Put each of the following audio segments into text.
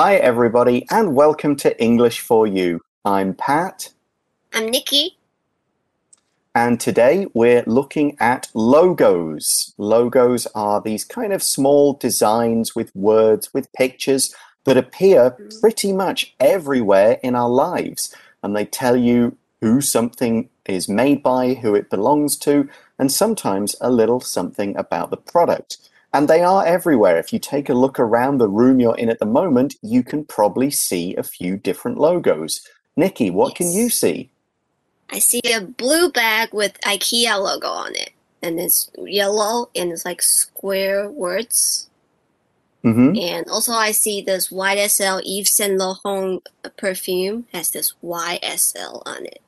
Hi, everybody, and welcome to English for You. I'm Pat, I'm Nikki. and today we're looking at logos. Logos are these kind of small designs with words, with pictures that appear mm-hmm. pretty much everywhere in our lives, and they tell you who something is made by, who it belongs to, and sometimes a little something about the product. And they are everywhere. If you take a look around the room you're in at the moment, you can probably see a few different logos. Nikki, what can you see? I see a blue bag with IKEA logo on it, and it's yellow and it's like square words. hmm And also, I see this YSL Yves Saint Laurent perfume has this YSL on it.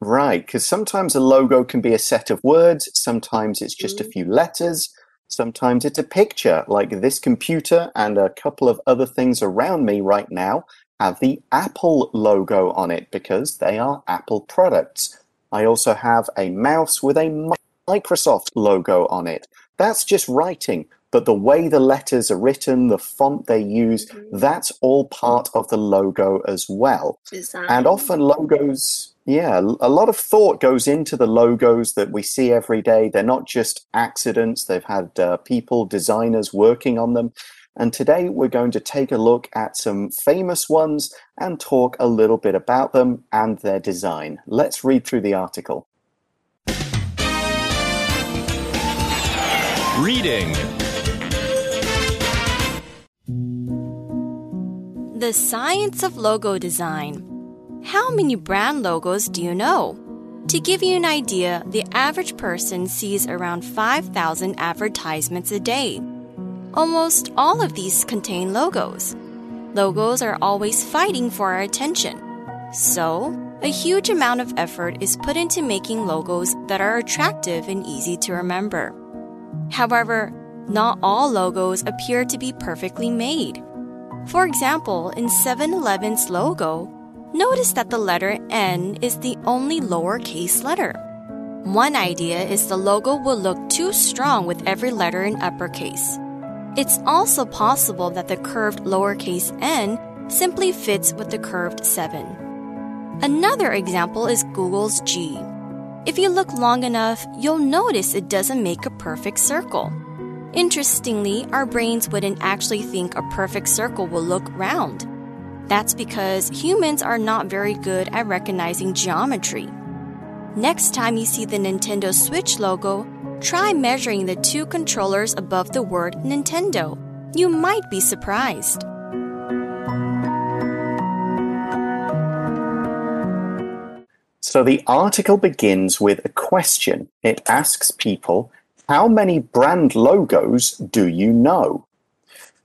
Right, because sometimes a logo can be a set of words, sometimes it's just a Mhm. few letters, sometimes it's a picture, like this computer and a couple of other things around me right now have the Apple logo on it because they are Apple products. I also have a mouse with a Microsoft logo on it. That's just writing, but the way the letters are written, the font they use, Mhm. that's all part of the logo as well. Design. And often logos, yeah, a lot of thought goes into the logos that we see every day. They're not just accidents, they've had uh, people, designers working on them. And today we're going to take a look at some famous ones and talk a little bit about them and their design. Let's read through the article. Reading. The science of logo design. How many brand logos do you know? To give you an idea, the average person sees around 5,000 advertisements a day. Almost all of these contain logos. Logos are always fighting for our attention. So, a huge amount of effort is put into making logos that are attractive and easy to remember. However, not all logos appear to be perfectly made. For example, in 7 Eleven's logo, notice that the letter N is the only lowercase letter. One idea is the logo will look too strong with every letter in uppercase. It's also possible that the curved lowercase n simply fits with the curved 7. Another example is Google's G. If you look long enough, you'll notice it doesn't make a perfect circle. Interestingly, our brains wouldn't actually think a perfect circle will look round. That's because humans are not very good at recognizing geometry. Next time you see the Nintendo Switch logo, try measuring the two controllers above the word Nintendo. You might be surprised. So the article begins with a question. It asks people, How many brand logos do you know?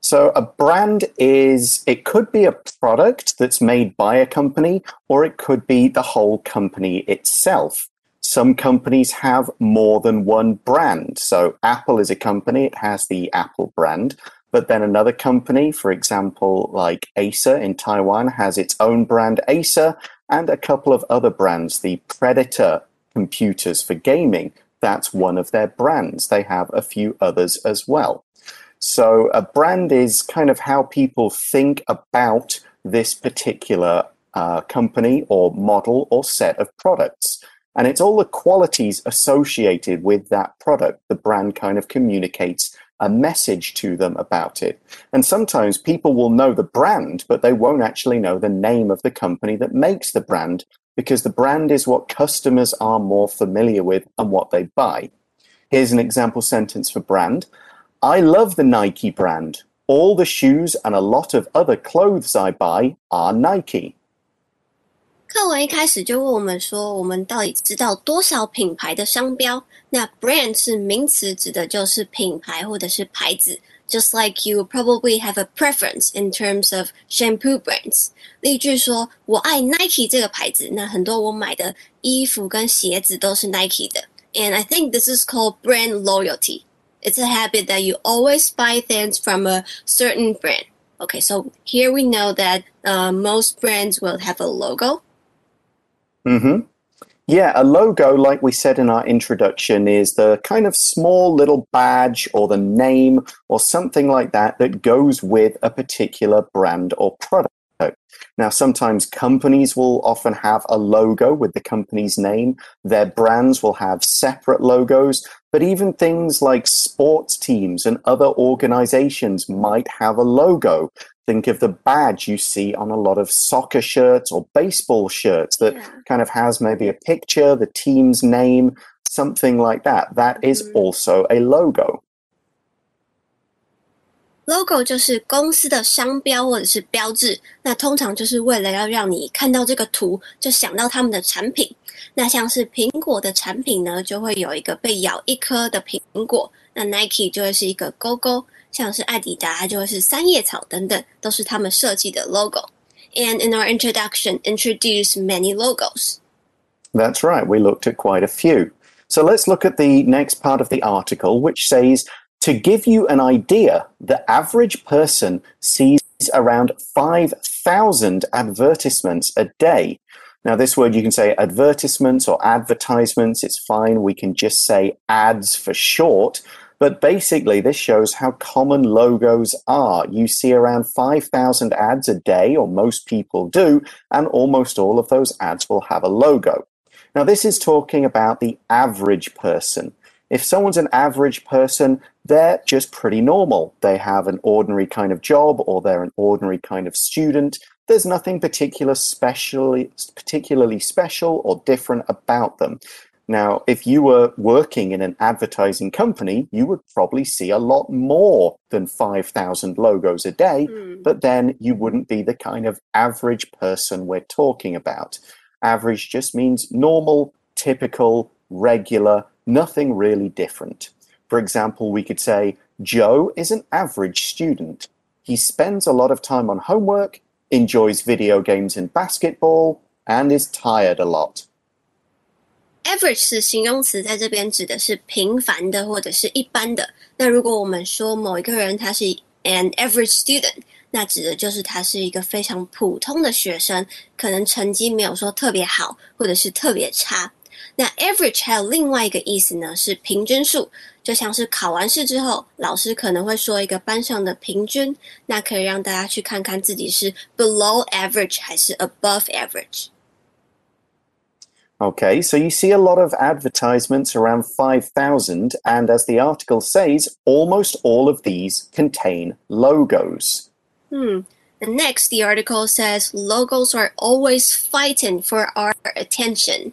So a brand is, it could be a product that's made by a company, or it could be the whole company itself. Some companies have more than one brand. So Apple is a company, it has the Apple brand. But then another company, for example, like Acer in Taiwan, has its own brand Acer and a couple of other brands. The Predator computers for gaming, that's one of their brands. They have a few others as well. So a brand is kind of how people think about this particular uh, company or model or set of products. And it's all the qualities associated with that product. The brand kind of communicates a message to them about it. And sometimes people will know the brand, but they won't actually know the name of the company that makes the brand because the brand is what customers are more familiar with and what they buy. Here's an example sentence for brand. I love the Nike brand. All the shoes and a lot of other clothes I buy are Nike. 课文一开始就问我们说，我们到底知道多少品牌的商标？那 brand 是名词，指的就是品牌或者是牌子。Just like you probably have a preference in terms of shampoo brands。例句说，我爱 Nike 这个牌子，那很多我买的衣服跟鞋子都是 Nike 的。And I think this is called brand loyalty. It's a habit that you always buy things from a certain brand. Okay, so here we know that uh, most brands will have a logo. Mm-hmm. Yeah, a logo, like we said in our introduction, is the kind of small little badge or the name or something like that that goes with a particular brand or product. Now, sometimes companies will often have a logo with the company's name. Their brands will have separate logos, but even things like sports teams and other organizations might have a logo. Think of the badge you see on a lot of soccer shirts or baseball shirts that Yeah. kind of has maybe a picture, the team's name, something like that. That is Mhm. also a logo logo 就是公司的商标或者是标志，那通常就是为了要让你看到这个图就想到他们的产品。那像是苹果的产品呢，就会有一个被咬一颗的苹果，那 Nike 就会是一个勾勾，像是艾迪达它就会是三叶草等等，都是他们设计的 logo。And in our introduction, introduce many logos. That's right. We looked at quite a few. So let's look at the next part of the article, which says to give you an idea, the average person sees around 5,000 advertisements a day. Now, this word you can say advertisements or advertisements, it's fine. We can just say ads for short. But basically, this shows how common logos are. You see around 5,000 ads a day, or most people do, and almost all of those ads will have a logo. Now, this is talking about the average person. If someone's an average person, they're just pretty normal. They have an ordinary kind of job or they're an ordinary kind of student. There's nothing particular specially, particularly special or different about them. Now, if you were working in an advertising company, you would probably see a lot more than 5,000 logos a day, Hmm. but then you wouldn't be the kind of average person we're talking about. Average just means normal, typical, regular, nothing really different. For example, we could say, Joe is an average student. He spends a lot of time on homework, enjoys video games and basketball, and is tired a lot. average 是形容词，在这边指的是平凡的或者是一般的。那如果我们说某一个人他是 an average student，那指的就是他是一个非常普通的学生，可能成绩没有说特别好，或者是特别差。 那 average 还有另外一个意思呢，是平均数，就像是考完试之后，老师可能会说一个班上的平均，那可以让大家去看看自己是 below average 还是 above average。 Okay, so you see a lot of advertisements around 5,000, and as the article says, almost all of these contain logos. Hmm. And next, the article says logos are always fighting for our attention.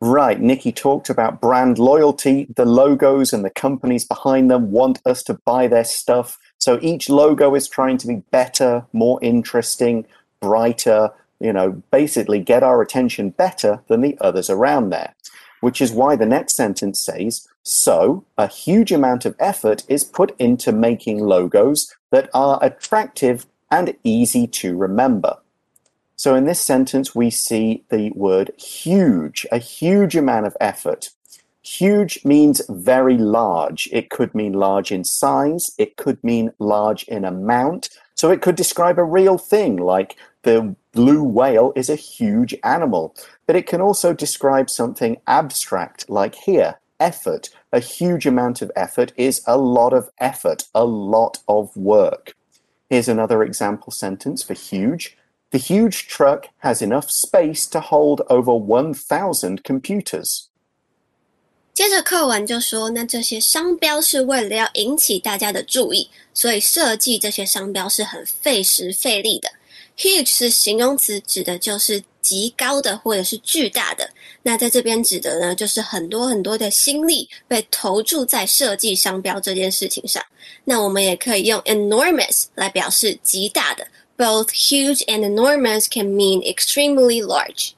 Right, Nikki talked about brand loyalty. The logos and the companies behind them want us to buy their stuff. So each logo is trying to be better, more interesting, brighter, you know, basically get our attention better than the others around there. Which is why the next sentence says So, a huge amount of effort is put into making logos that are attractive and easy to remember. So in this sentence, we see the word huge, a huge amount of effort. Huge means very large. It could mean large in size. It could mean large in amount. So it could describe a real thing like the blue whale is a huge animal. But it can also describe something abstract like here, effort. A huge amount of effort is a lot of effort, a lot of work. Here's another example sentence for huge. The huge truck has enough space to hold over 1,000 computers. 接着课文就说，那这些商标是为了要引起大家的注意，所以设计这些商标是很费时费力的。Huge 是形容词，指的就是极高的或者是巨大的。那在这边指的呢，就是很多很多的心力被投注在设计商标这件事情上。那我们也可以用 enormous 来表示极大的。 both huge and enormous can mean extremely large.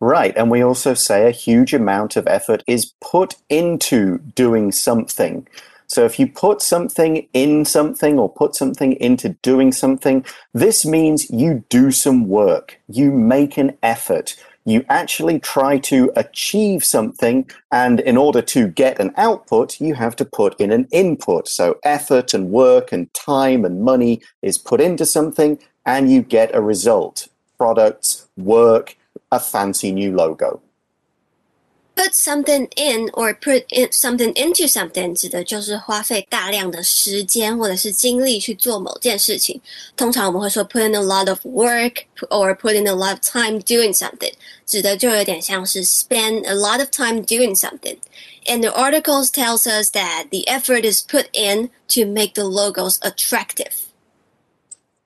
Right, and we also say a huge amount of effort is put into doing something. So if you put something in something or put something into doing something, this means you do some work, you make an effort, you actually try to achieve something, and in order to get an output, you have to put in an input. So effort and work and time and money is put into something, and you get a result products, work, a fancy new logo Put something in or put in something into something 指的就是花费大量的时间或者是精力去做某件事情。通常我们会说 put in a lot of work or put in a lot of time doing something，指的就有点像是 spend a lot of time doing something。And the articles tells us that the effort is put in to make the logos attractive.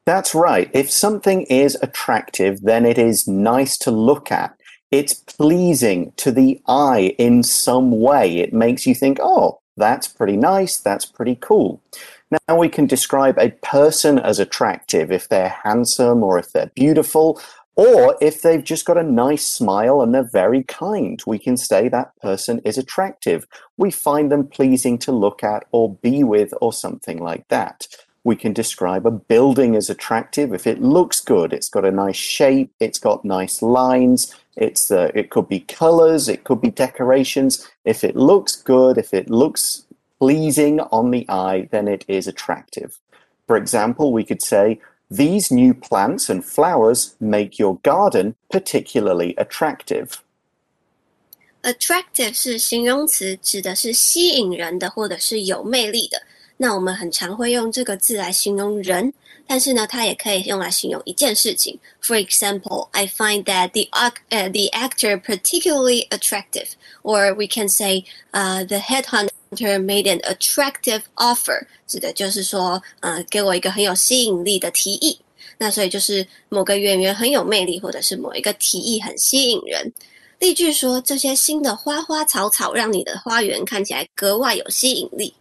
That's right. If something is attractive, then it is nice to look at it's pleasing to the eye in some way. It makes you think, oh, that's pretty nice, that's pretty cool. Now we can describe a person as attractive if they're handsome or if they're beautiful or if they've just got a nice smile and they're very kind. We can say that person is attractive. We find them pleasing to look at or be with or something like that. We can describe a building as attractive if it looks good, it's got a nice shape, it's got nice lines, it's uh, it could be colors, it could be decorations. If it looks good, if it looks pleasing on the eye, then it is attractive. For example, we could say these new plants and flowers make your garden particularly attractive. Attractive 是形容词，指的是吸引人的或者是有魅力的。那我们很常会用这个字来形容人， 但是呢，它也可以用来形容一件事情。For example, I find that the uh, the actor particularly attractive, or we can say, uh, the headhunter made an attractive offer，指的就是说，呃，给我一个很有吸引力的提议。那所以就是某个演员很有魅力，或者是某一个提议很吸引人。例句说，这些新的花花草草让你的花园看起来格外有吸引力。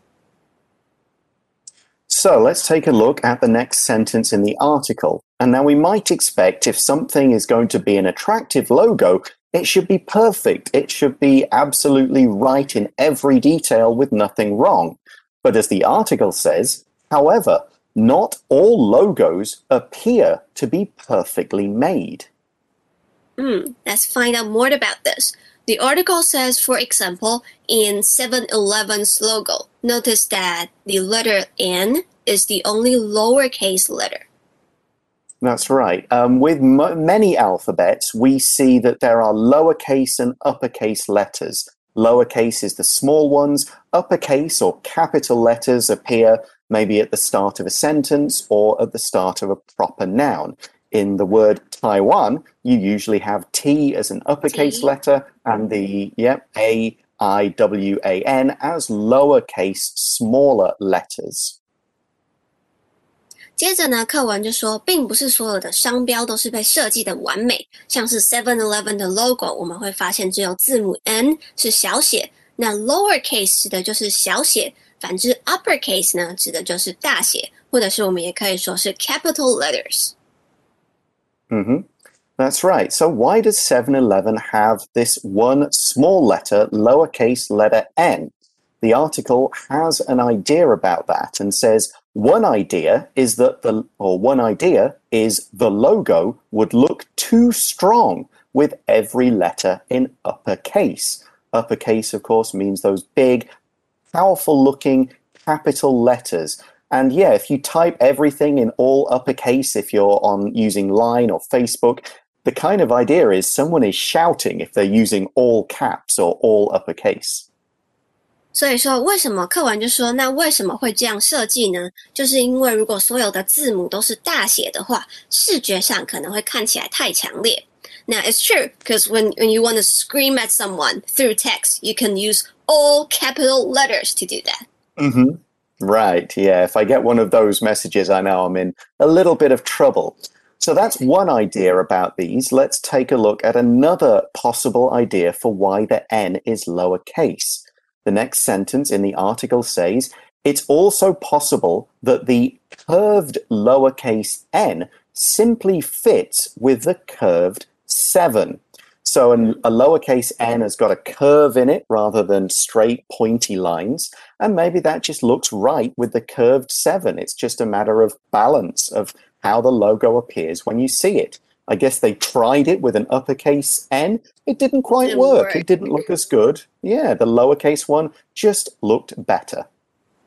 So let's take a look at the next sentence in the article. And now we might expect if something is going to be an attractive logo, it should be perfect. It should be absolutely right in every detail with nothing wrong. But as the article says, however, not all logos appear to be perfectly made. Hmm, let's find out more about this. The article says, for example, in 7 Eleven's logo, notice that the letter N is the only lowercase letter. That's right. Um, with many alphabets, we see that there are lowercase and uppercase letters. Lowercase is the small ones, uppercase or capital letters appear maybe at the start of a sentence or at the start of a proper noun in the word Taiwan, you usually have T as an uppercase T. letter and the yep A I W A N as lowercase smaller letters. 接着呢，课文就说，并不是所有的商标都是被设计的完美。像是 Seven Eleven 的 logo，我们会发现只有字母 N 是小写，那 lowercase 指的就是小写，反之 uppercase 呢，指的就是大写，或者是我们也可以说是 capital letters。 Mm-hmm. That's right. So why does 7-Eleven have this one small letter, lowercase letter n? The article has an idea about that and says one idea is that the or one idea is the logo would look too strong with every letter in uppercase. Uppercase, of course, means those big, powerful looking capital letters. And yeah, if you type everything in all uppercase, if you're on using Line or Facebook, the kind of idea is someone is shouting if they're using all caps or all uppercase. 所以说，为什么课文就说，那为什么会这样设计呢？就是因为如果所有的字母都是大写的话，视觉上可能会看起来太强烈。Now it's true because when when you want to scream at someone through text, you can use all capital letters to do that. Mm-hmm. Right. Yeah. If I get one of those messages, I know I'm in a little bit of trouble. So that's one idea about these. Let's take a look at another possible idea for why the n is lowercase. The next sentence in the article says it's also possible that the curved lowercase n simply fits with the curved 7. So an, a lowercase n has got a curve in it rather than straight pointy lines. And maybe that just looks right with the curved 7. It's just a matter of balance of how the logo appears when you see it. I guess they tried it with an uppercase N. It didn't quite didn't work. work. It didn't look as good. Yeah, the lowercase one just looked better.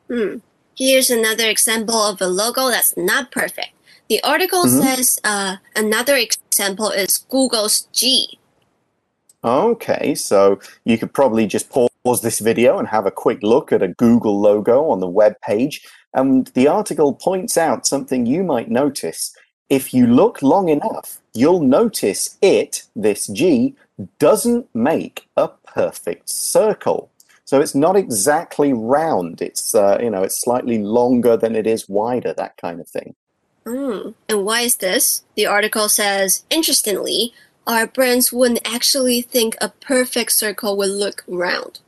Hmm. Here's another example of a logo that's not perfect. The article mm-hmm. says uh, another example is Google's G Okay, so you could probably just pause this video and have a quick look at a Google logo on the web page. And the article points out something you might notice. If you look long enough, you'll notice it, this G, doesn't make a perfect circle. So it's not exactly round. It's uh, you know it's slightly longer than it is wider. That kind of thing. Mm. And why is this? The article says, interestingly, our brains wouldn't actually think a perfect circle would look round.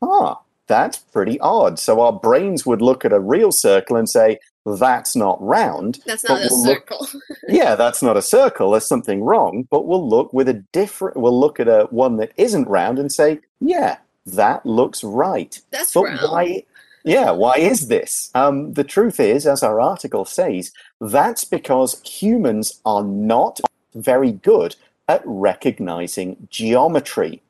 Ah, that's pretty odd. So our brains would look at a real circle and say, that's not round. That's not a we'll circle. Look, yeah, that's not a circle. There's something wrong. But we'll look with a different. We'll look at a one that isn't round and say, yeah, that looks right. That's but round. why? Yeah, why is this? Um, the truth is, as our article says, that's because humans are not very good at recognizing geometry.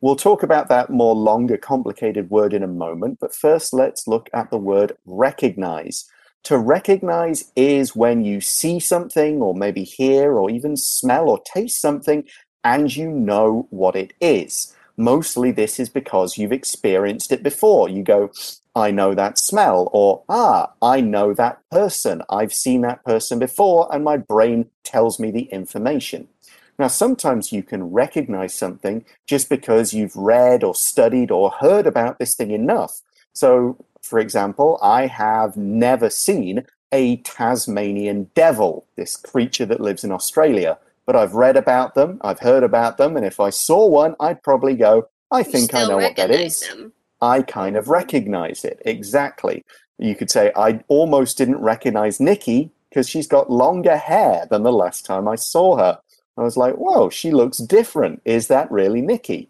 We'll talk about that more longer, complicated word in a moment, but first let's look at the word recognize. To recognize is when you see something, or maybe hear, or even smell or taste something, and you know what it is. Mostly this is because you've experienced it before. You go, I know that smell, or ah, I know that person. I've seen that person before, and my brain tells me the information. Now, sometimes you can recognize something just because you've read or studied or heard about this thing enough. So, for example, I have never seen a Tasmanian devil, this creature that lives in Australia, but I've read about them, I've heard about them, and if I saw one, I'd probably go, I You think I know what that is. them. I kind of recognize it. Exactly. You could say, I almost didn't recognize Nikki because she's got longer hair than the last time I saw her. I was like, whoa, she looks different. Is that really Nikki?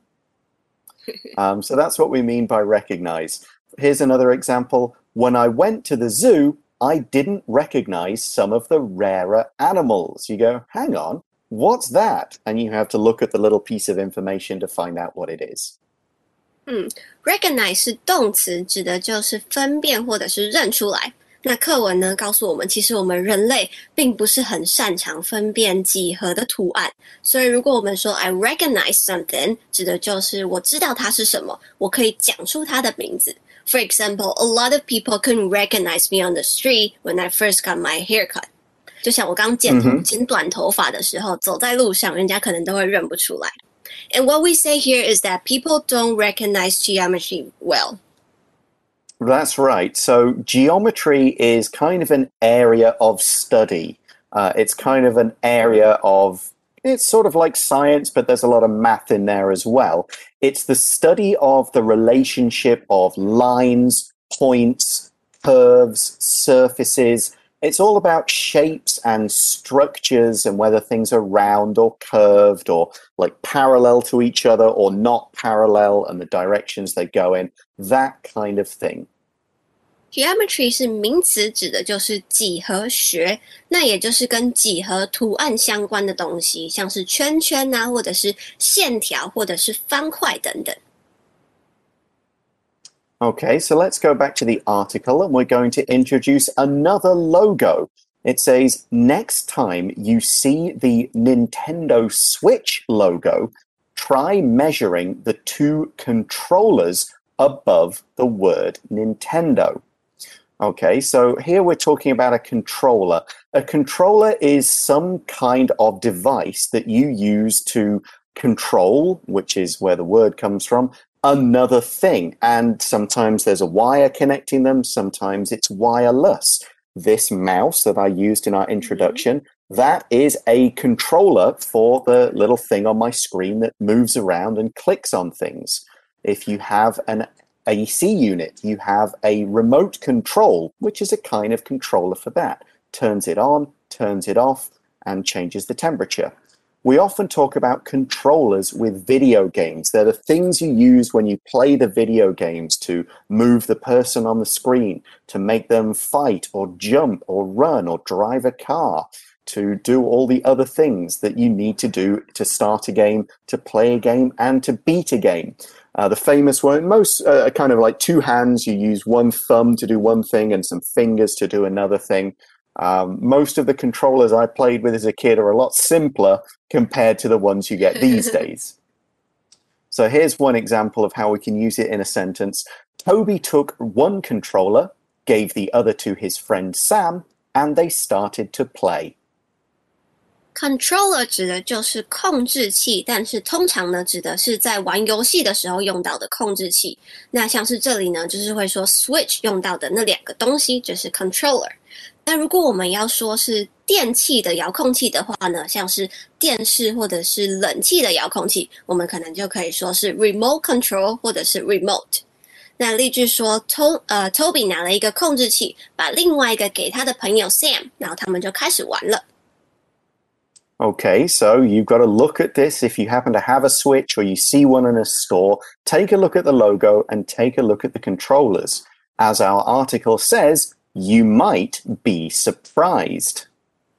um, so that's what we mean by recognize. Here's another example. When I went to the zoo, I didn't recognize some of the rarer animals. You go, hang on, what's that? And you have to look at the little piece of information to find out what it is. Recognize 是动词，指的就是分辨或者是认出来。 那课文呢告诉我们，其实我们人类并不是很擅长分辨几何的图案，所以如果我们说 I recognize something，指的就是我知道它是什么，我可以讲出它的名字。For example, a lot of people couldn't recognize me on the street when I first got my haircut. 就像我刚剪头、嗯哼剪短头发的时候，走在路上，人家可能都会认不出来。And what we say here is that people don't recognize geometry well. That's right. So geometry is kind of an area of study. Uh, it's kind of an area of it's sort of like science, but there's a lot of math in there as well. It's the study of the relationship of lines, points, curves, surfaces It's all about shapes and structures and whether things are round or curved or like parallel to each other or not parallel and the directions they go in. That kind of thing. Geometry 是名词，指的就是几何学，那也就是跟几何图案相关的东西，像是圈圈啊，或者是线条，或者是方块等等。 Okay, so let's go back to the article and we're going to introduce another logo. It says, next time you see the Nintendo Switch logo, try measuring the two controllers above the word Nintendo. Okay, so here we're talking about a controller. A controller is some kind of device that you use to control, which is where the word comes from, another thing. And sometimes there's a wire connecting them, sometimes it's wireless. This mouse that I used in our mm-hmm. introduction, that is a controller for the little thing on my screen that moves around and clicks on things. If you have an AC unit, you have a remote control, which is a kind of controller for that. Turns it on, turns it off, and changes the temperature. We often talk about controllers with video games. They're the things you use when you play the video games to move the person on the screen, to make them fight or jump or run or drive a car, to do all the other things that you need to do to start a game, to play a game, and to beat a game. Uh, the famous one, most uh, kind of like two hands, you use one thumb to do one thing and some fingers to do another thing. Um, most of the controllers I played with as a kid are a lot simpler compared to the ones you get these days. So here's one example of how we can use it in a sentence. Toby took one controller, gave the other to his friend Sam, and they started to play. Controller 指的就是控制器，但是通常呢，指的是在玩游戏的时候用到的控制器。那像是这里呢，就是会说 Switch 用到的那两个东西就是 controller。 那如果我们要说是电器的遥控器的话呢，像是电视或者是冷气的遥控器，我们可能就可以说是 remote control 或者是 remote。那例句说，To 呃 Toby 拿了一个控制器，把另外一个给他的朋友 Sam，然后他们就开始玩了。Okay, so you've got to look at this. If you happen to have a Switch or you see one in a store, take a look at the logo and take a look at the controllers. As our article says, you might be surprised.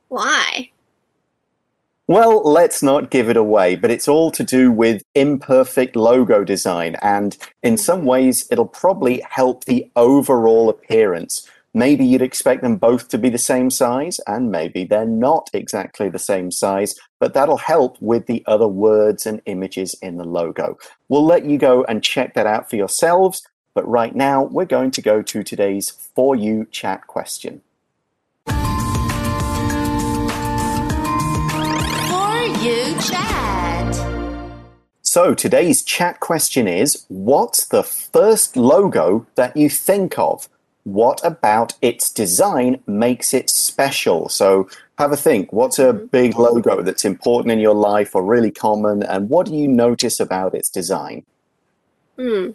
Why? Well, let's not give it away, but it's all to do with imperfect logo design, and in some ways, it'll probably help the overall appearance. Maybe you'd expect them both to be the same size, and maybe they're not exactly the same size, but that'll help with the other words and images in the logo. We'll let you go and check that out for yourselves, but right now we're going to go to today's For You chat question. For You chat. So today's chat question is What's the first logo that you think of? what about its design makes it special? So have a think. What's a Mm-hmm. big logo that's important in your life or really common? And what do you notice about its design? Hmm.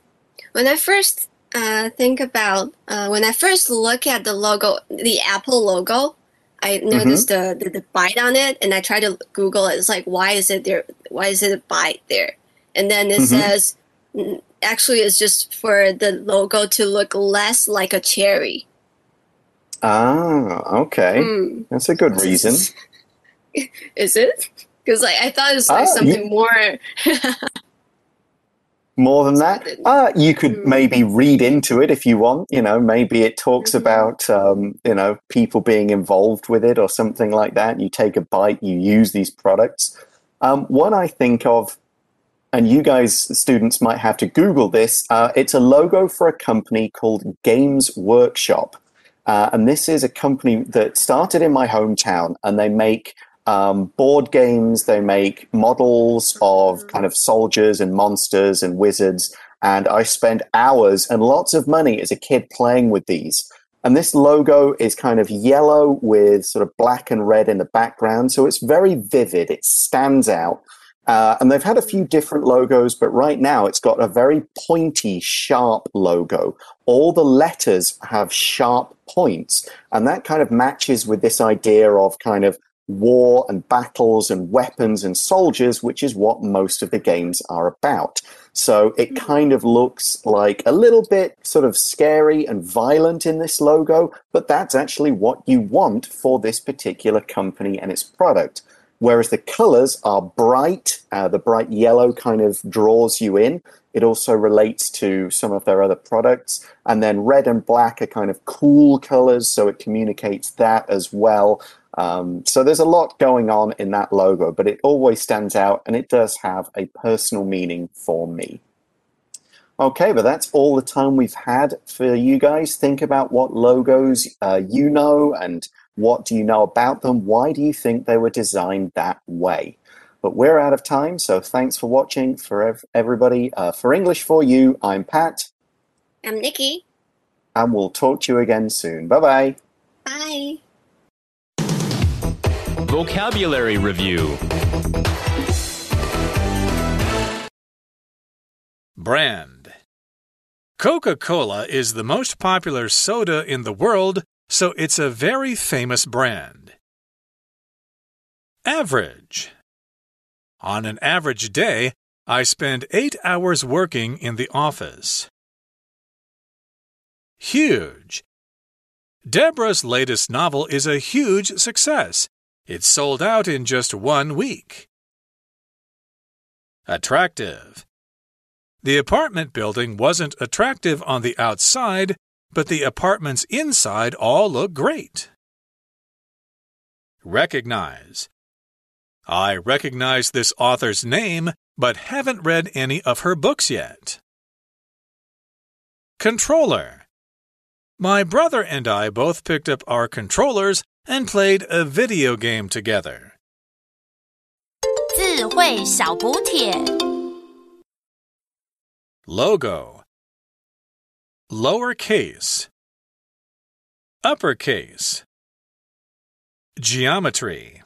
When I first uh, think about uh, when I first look at the logo, the Apple logo, I noticed the, the the bite on it, and I try to Google it. It's like, why is it there? Why is it a bite there? And then it Mhm. says, mm, actually, it's just for the logo to look less like a cherry. Ah, okay. Hmm. That's a good reason. Is it? Because like I thought it was like Ah, something more. More than that, uh, you could Hmm. maybe read into it if you want. You know, maybe it talks Mhm. about um, you know people being involved with it or something like that. You take a bite, you use these products. Um, one I think of, and you guys, students, might have to Google this. Uh, it's a logo for a company called Games Workshop, uh, and this is a company that started in my hometown, and they make um, board games. They make models of kind of soldiers and monsters and wizards. And I spent hours and lots of money as a kid playing with these. And this logo is kind of yellow with sort of black and red in the background. So it's very vivid. It stands out. Uh, and they've had a few different logos, but right now it's got a very pointy, sharp logo. All the letters have sharp points. And that kind of matches with this idea of kind of war and battles and weapons and soldiers, which is what most of the games are about. So it kind of looks like a little bit sort of scary and violent in this logo, but that's actually what you want for this particular company and its product. Whereas the colors are bright, uh, the bright yellow kind of draws you in. It also relates to some of their other products. And then red and black are kind of cool colors, so it communicates that as well. Um, so there's a lot going on in that logo, but it always stands out and it does have a personal meaning for me. Okay, but that's all the time we've had for you guys. Think about what logos uh, you know and what do you know about them? Why do you think they were designed that way? But we're out of time, so thanks for watching. For ev- everybody, uh, for English for You, I'm Pat, I'm Nikki. and we'll talk to you again soon. Bye bye. Bye. Vocabulary Review Brand Coca Cola is the most popular soda in the world, so it's a very famous brand. Average On an average day, I spend eight hours working in the office. Huge Deborah's latest novel is a huge success. It sold out in just one week. Attractive the apartment building wasn't attractive on the outside, but the apartments inside all look great. Recognize. I recognize this author's name, but haven't read any of her books yet. Controller. My brother and I both picked up our controllers and played a video game together. 智慧小补帖。 Logo. Lowercase. Uppercase. Geometry.